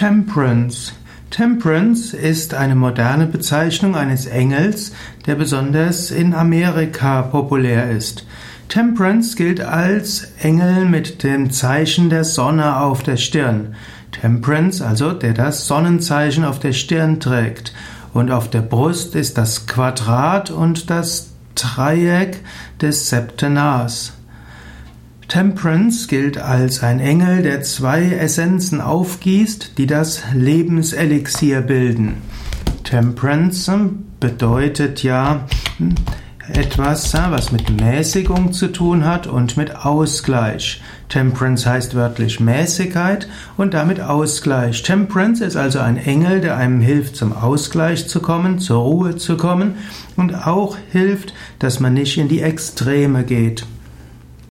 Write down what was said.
Temperance. Temperance ist eine moderne Bezeichnung eines Engels, der besonders in Amerika populär ist. Temperance gilt als Engel mit dem Zeichen der Sonne auf der Stirn. Temperance, also der das Sonnenzeichen auf der Stirn trägt. Und auf der Brust ist das Quadrat und das Dreieck des Septenars. Temperance gilt als ein Engel, der zwei Essenzen aufgießt, die das Lebenselixier bilden. Temperance bedeutet ja etwas, was mit Mäßigung zu tun hat und mit Ausgleich. Temperance heißt wörtlich Mäßigkeit und damit Ausgleich. Temperance ist also ein Engel, der einem hilft, zum Ausgleich zu kommen, zur Ruhe zu kommen und auch hilft, dass man nicht in die Extreme geht.